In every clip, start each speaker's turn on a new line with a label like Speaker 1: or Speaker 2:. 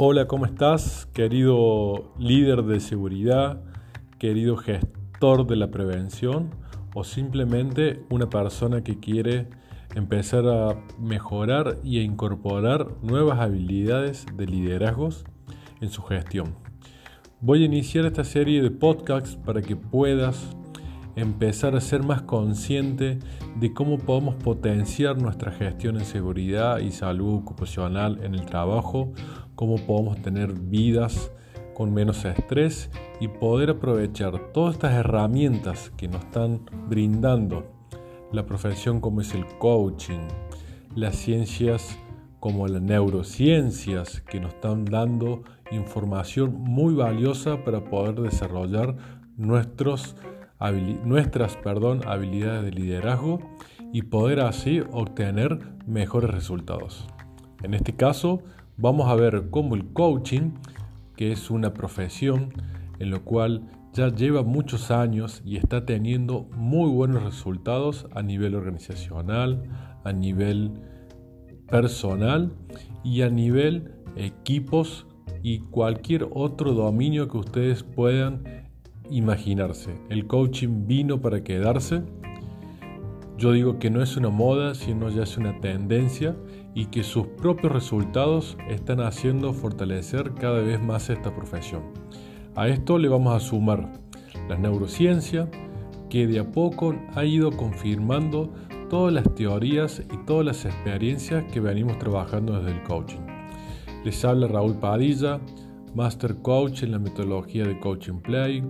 Speaker 1: Hola, ¿cómo estás? Querido líder de seguridad, querido gestor de la prevención o simplemente una persona que quiere empezar a mejorar y a incorporar nuevas habilidades de liderazgos en su gestión. Voy a iniciar esta serie de podcasts para que puedas empezar a ser más consciente de cómo podemos potenciar nuestra gestión en seguridad y salud ocupacional en el trabajo, cómo podemos tener vidas con menos estrés y poder aprovechar todas estas herramientas que nos están brindando la profesión como es el coaching, las ciencias como las neurociencias que nos están dando información muy valiosa para poder desarrollar nuestras perdón, habilidades de liderazgo y poder así obtener mejores resultados. En este caso, vamos a ver cómo el coaching, que es una profesión en la cual ya lleva muchos años y está teniendo muy buenos resultados a nivel organizacional, a nivel personal y a nivel equipos y cualquier otro dominio que ustedes puedan imaginarse. El coaching vino para quedarse. Yo digo que no es una moda, sino ya es una tendencia y que sus propios resultados están haciendo fortalecer cada vez más esta profesión. A esto le vamos a sumar la neurociencia, que de a poco ha ido confirmando todas las teorías y todas las experiencias que venimos trabajando desde el coaching. Les habla Raúl Padilla, Master Coach en la metodología de Coaching Play,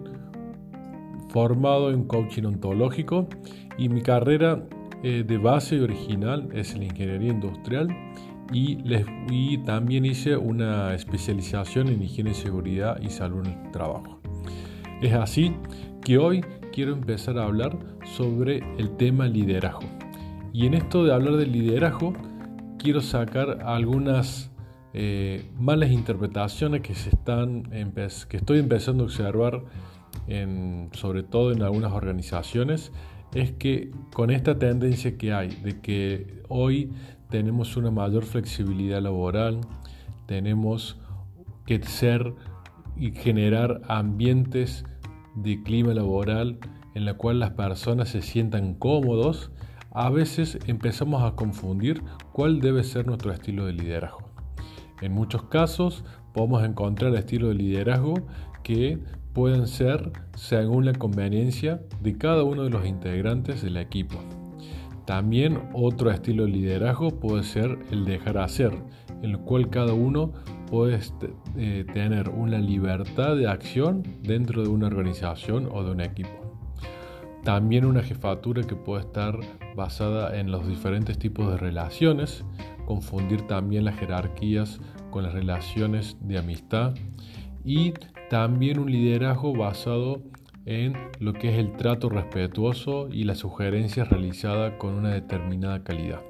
Speaker 1: formado en coaching ontológico y mi carrera eh, de base original es la ingeniería industrial y, les, y también hice una especialización en higiene, seguridad y salud en el trabajo. Es así que hoy quiero empezar a hablar sobre el tema liderazgo. Y en esto de hablar de liderazgo, quiero sacar algunas eh, malas interpretaciones que, se están que estoy empezando a observar sobre todo en algunas organizaciones, es que con esta tendencia que hay de que hoy tenemos una mayor flexibilidad laboral, tenemos que ser y generar ambientes de clima laboral en la cual las personas se sientan cómodos, a veces empezamos a confundir cuál debe ser nuestro estilo de liderazgo. En muchos casos podemos encontrar estilo de liderazgo que pueden ser según la conveniencia de cada uno de los integrantes del equipo. También otro estilo de liderazgo puede ser el dejar hacer, en el cual cada uno puede eh, tener una libertad de acción dentro de una organización o de un equipo. También una jefatura que puede estar basada en los diferentes tipos de relaciones, confundir también las jerarquías con las relaciones de amistad y también un liderazgo basado en lo que es el trato respetuoso y las sugerencias realizadas con una determinada calidad.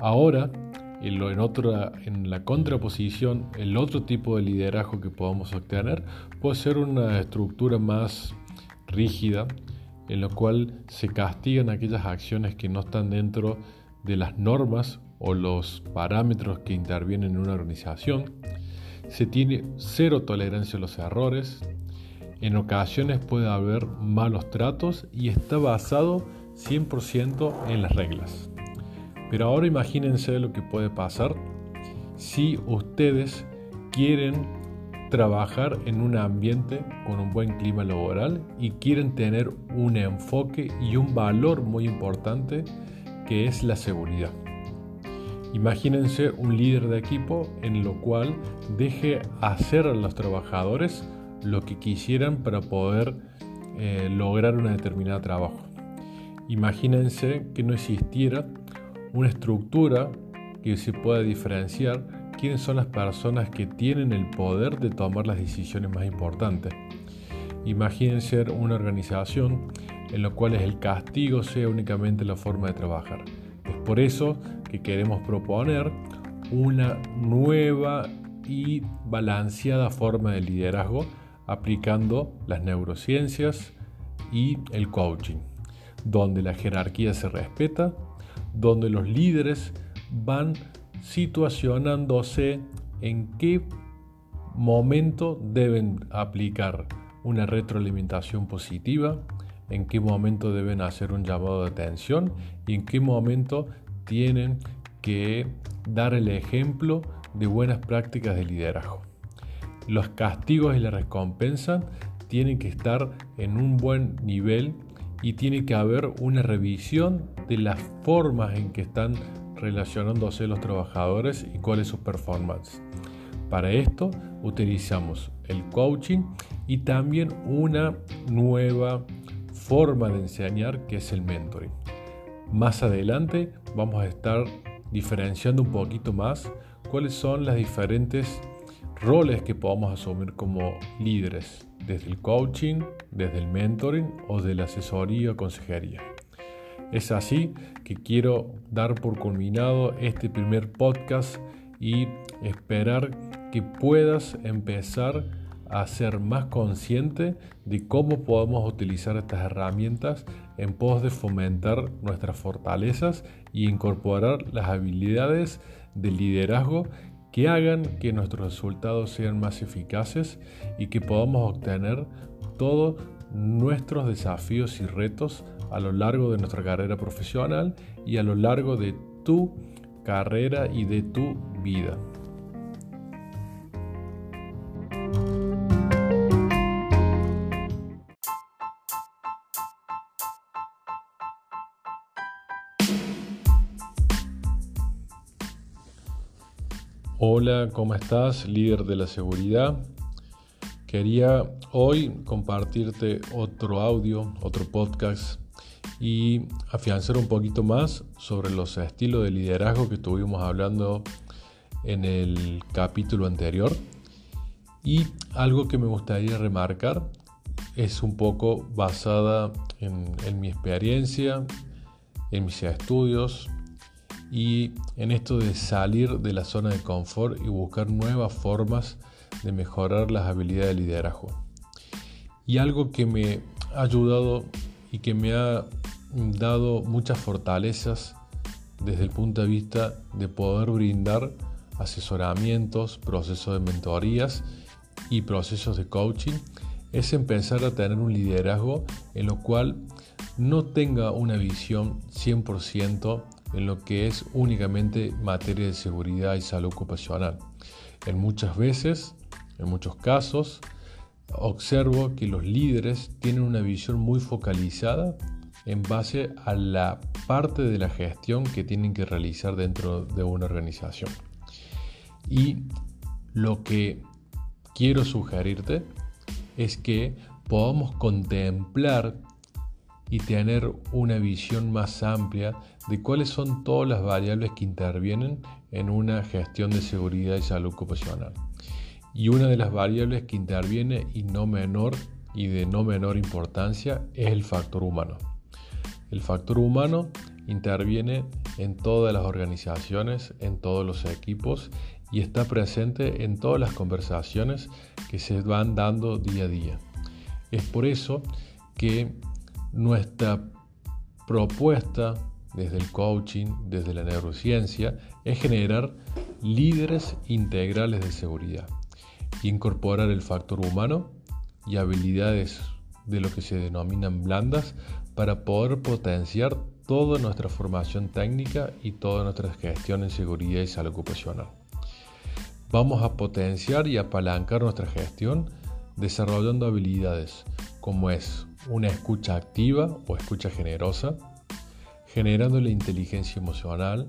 Speaker 1: Ahora, en, la contraposición, el otro tipo de liderazgo que podemos obtener puede ser una estructura más rígida, en la cual se castigan aquellas acciones que no están dentro de las normas o los parámetros que intervienen en una organización se tiene cero tolerancia a los errores, en ocasiones puede haber malos tratos y está basado 100% en las reglas. Pero ahora imagínense lo que puede pasar si ustedes quieren trabajar en un ambiente con un buen clima laboral y quieren tener un enfoque y un valor muy importante que es la seguridad. Imagínense un líder de equipo en lo cual deje hacer a los trabajadores lo que quisieran para poder eh, lograr una determinada trabajo. Imagínense que no existiera una estructura que se pueda diferenciar quiénes son las personas que tienen el poder de tomar las decisiones más importantes. Imagínense una organización en la cual el castigo sea únicamente la forma de trabajar. Por eso que queremos proponer una nueva y balanceada forma de liderazgo aplicando las neurociencias y el coaching, donde la jerarquía se respeta, donde los líderes van situacionándose en qué momento deben aplicar una retroalimentación positiva, en qué momento deben hacer un llamado de atención y en qué momento tienen que dar el ejemplo de buenas prácticas de liderazgo. Los castigos y la recompensa tienen que estar en un buen nivel y tiene que haber una revisión de las formas en que están relacionándose los trabajadores y cuál es su performance. Para esto utilizamos el coaching y también una nueva forma de enseñar que es el mentoring. Más adelante vamos a estar diferenciando un poquito más cuáles son las diferentes roles que podamos asumir como líderes, desde el coaching, desde el mentoring o de la asesoría o consejería. Es así que quiero dar por culminado este primer podcast y esperar que puedas empezar a ser más consciente de cómo podemos utilizar estas herramientas en pos de fomentar nuestras fortalezas y incorporar las habilidades de liderazgo que hagan que nuestros resultados sean más eficaces y que podamos obtener todos nuestros desafíos y retos a lo largo de nuestra carrera profesional y a lo largo de tu carrera y de tu vida. Hola, ¿cómo estás? Líder de la seguridad. Quería hoy compartirte otro audio, otro podcast y afianzar un poquito más sobre los estilos de liderazgo que estuvimos hablando en el capítulo anterior. Y algo que me gustaría remarcar es un poco basada en, en mi experiencia, en mis estudios, y en esto de salir de la zona de confort y buscar nuevas formas de mejorar las habilidades de liderazgo. Y algo que me ha ayudado y que me ha dado muchas fortalezas desde el punto de vista de poder brindar asesoramientos, procesos de mentorías y procesos de coaching es empezar a tener un liderazgo en lo cual no tenga una visión 100% en lo que es únicamente materia de seguridad y salud ocupacional. En muchas veces, en muchos casos, observo que los líderes tienen una visión muy focalizada en base a la parte de la gestión que tienen que realizar dentro de una organización. Y lo que quiero sugerirte es que podamos contemplar y tener una visión más amplia de cuáles son todas las variables que intervienen en una gestión de seguridad y salud ocupacional. Y una de las variables que interviene y no menor y de no menor importancia es el factor humano. El factor humano interviene en todas las organizaciones, en todos los equipos y está presente en todas las conversaciones que se van dando día a día. Es por eso que nuestra propuesta desde el coaching, desde la neurociencia, es generar líderes integrales de seguridad, incorporar el factor humano y habilidades de lo que se denominan blandas para poder potenciar toda nuestra formación técnica y toda nuestra gestión en seguridad y salud ocupacional. Vamos a potenciar y apalancar nuestra gestión desarrollando habilidades como es una escucha activa o escucha generosa, generando la inteligencia emocional,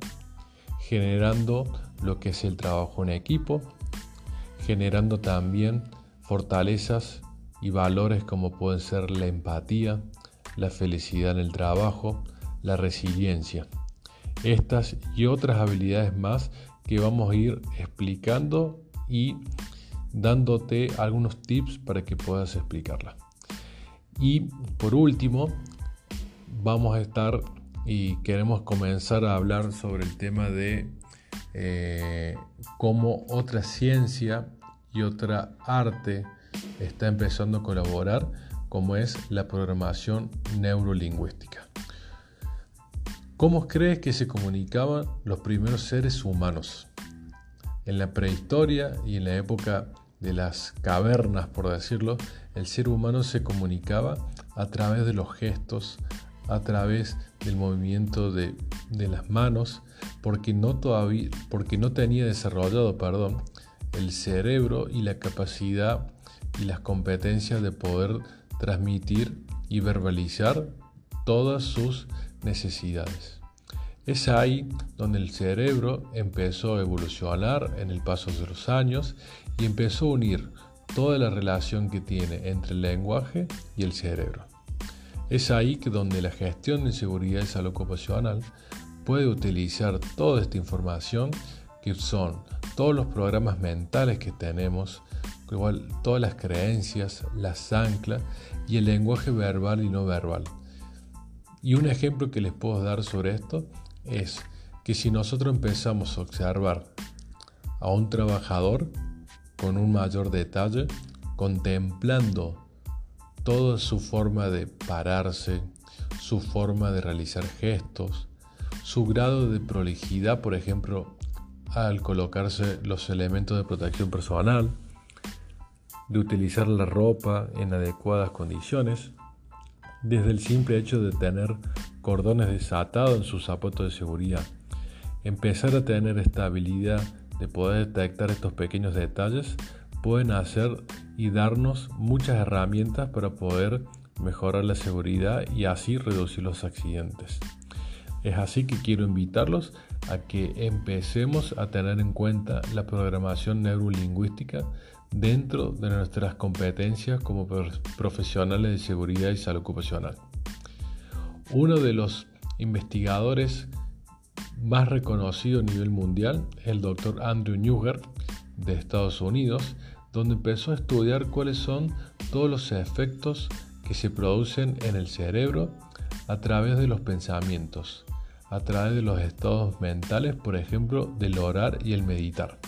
Speaker 1: generando lo que es el trabajo en equipo, generando también fortalezas y valores como pueden ser la empatía, la felicidad en el trabajo, la resiliencia. Estas y otras habilidades más que vamos a ir explicando y dándote algunos tips para que puedas explicarlas. Y por último, vamos a estar y queremos comenzar a hablar sobre el tema de eh, cómo otra ciencia y otra arte está empezando a colaborar, como es la programación neurolingüística. ¿Cómo crees que se comunicaban los primeros seres humanos? En la prehistoria y en la época de las cavernas, por decirlo, el ser humano se comunicaba a través de los gestos, a través del movimiento de, las manos, porque no, todavía, porque no tenía desarrollado perdón, el cerebro y la capacidad y las competencias de poder transmitir y verbalizar todas sus necesidades. Es ahí donde el cerebro empezó a evolucionar en el paso de los años y empezó a unir toda la relación que tiene entre el lenguaje y el cerebro. Es ahí que donde la gestión de seguridad y salud ocupacional puede utilizar toda esta información que son todos los programas mentales que tenemos, igual todas las creencias, las anclas y el lenguaje verbal y no verbal. Y un ejemplo que les puedo dar sobre esto es que si nosotros empezamos a observar a un trabajador con un mayor detalle, contemplando toda su forma de pararse, su forma de realizar gestos, su grado de prolijidad, por ejemplo, al colocarse los elementos de protección personal, de utilizar la ropa en adecuadas condiciones, desde el simple hecho de tener cordones desatados en sus zapatos de seguridad. Empezar a tener esta habilidad de poder detectar estos pequeños detalles pueden hacer y darnos muchas herramientas para poder mejorar la seguridad y así reducir los accidentes. Es así que quiero invitarlos a que empecemos a tener en cuenta la programación neurolingüística dentro de nuestras competencias como profesionales de seguridad y salud ocupacional. Uno de los investigadores más reconocidos a nivel mundial el doctor Andrew Newger de Estados Unidos, donde empezó a estudiar cuáles son todos los efectos que se producen en el cerebro a través de los pensamientos, a través de los estados mentales, por ejemplo, del orar y el meditar.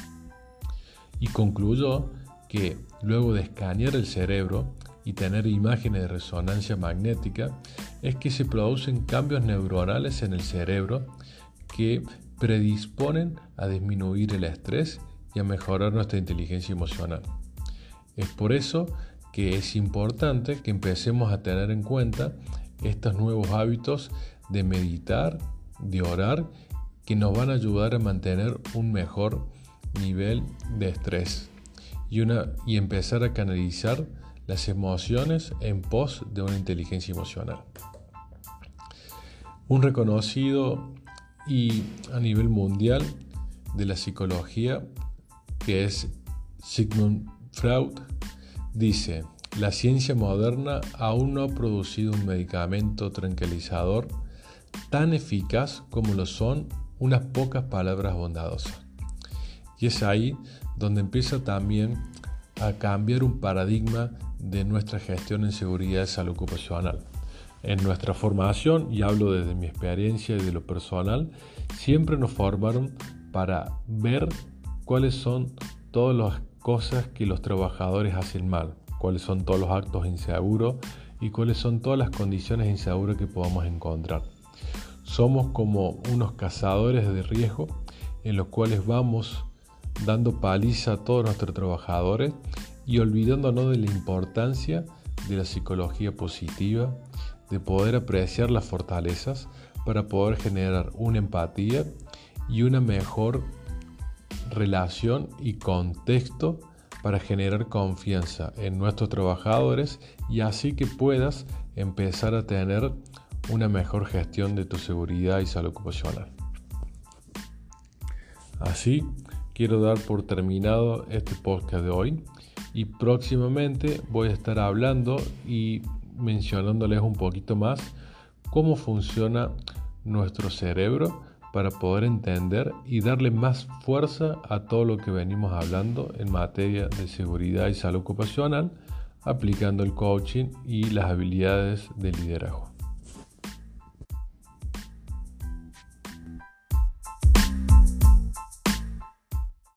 Speaker 1: Y concluyó que luego de escanear el cerebro y tener imágenes de resonancia magnética, es que se producen cambios neuronales en el cerebro que predisponen a disminuir el estrés y a mejorar nuestra inteligencia emocional. Es por eso que es importante que empecemos a tener en cuenta estos nuevos hábitos de meditar, de orar, que nos van a ayudar a mantener un mejor nivel de estrés y, una, y empezar a canalizar las emociones en pos de una inteligencia emocional. Un reconocido y a nivel mundial de la psicología, que es Sigmund Freud, dice, la ciencia moderna aún no ha producido un medicamento tranquilizador tan eficaz como lo son unas pocas palabras bondadosas. Y es ahí donde empieza también a cambiar un paradigma de nuestra gestión en seguridad y salud ocupacional. En nuestra formación, y hablo desde mi experiencia y de lo personal, siempre nos formaron para ver cuáles son todas las cosas que los trabajadores hacen mal, cuáles son todos los actos inseguros y cuáles son todas las condiciones inseguras que podamos encontrar. Somos como unos cazadores de riesgo en los cuales vamos dando paliza a todos nuestros trabajadores y olvidándonos de la importancia de la psicología positiva, de poder apreciar las fortalezas para poder generar una empatía y una mejor relación y contexto para generar confianza en nuestros trabajadores y así que puedas empezar a tener una mejor gestión de tu seguridad y salud ocupacional. Así, quiero dar por terminado este podcast de hoy y próximamente voy a estar hablando y mencionándoles un poquito más cómo funciona nuestro cerebro para poder entender y darle más fuerza a todo lo que venimos hablando en materia de seguridad y salud ocupacional, aplicando el coaching y las habilidades de liderazgo.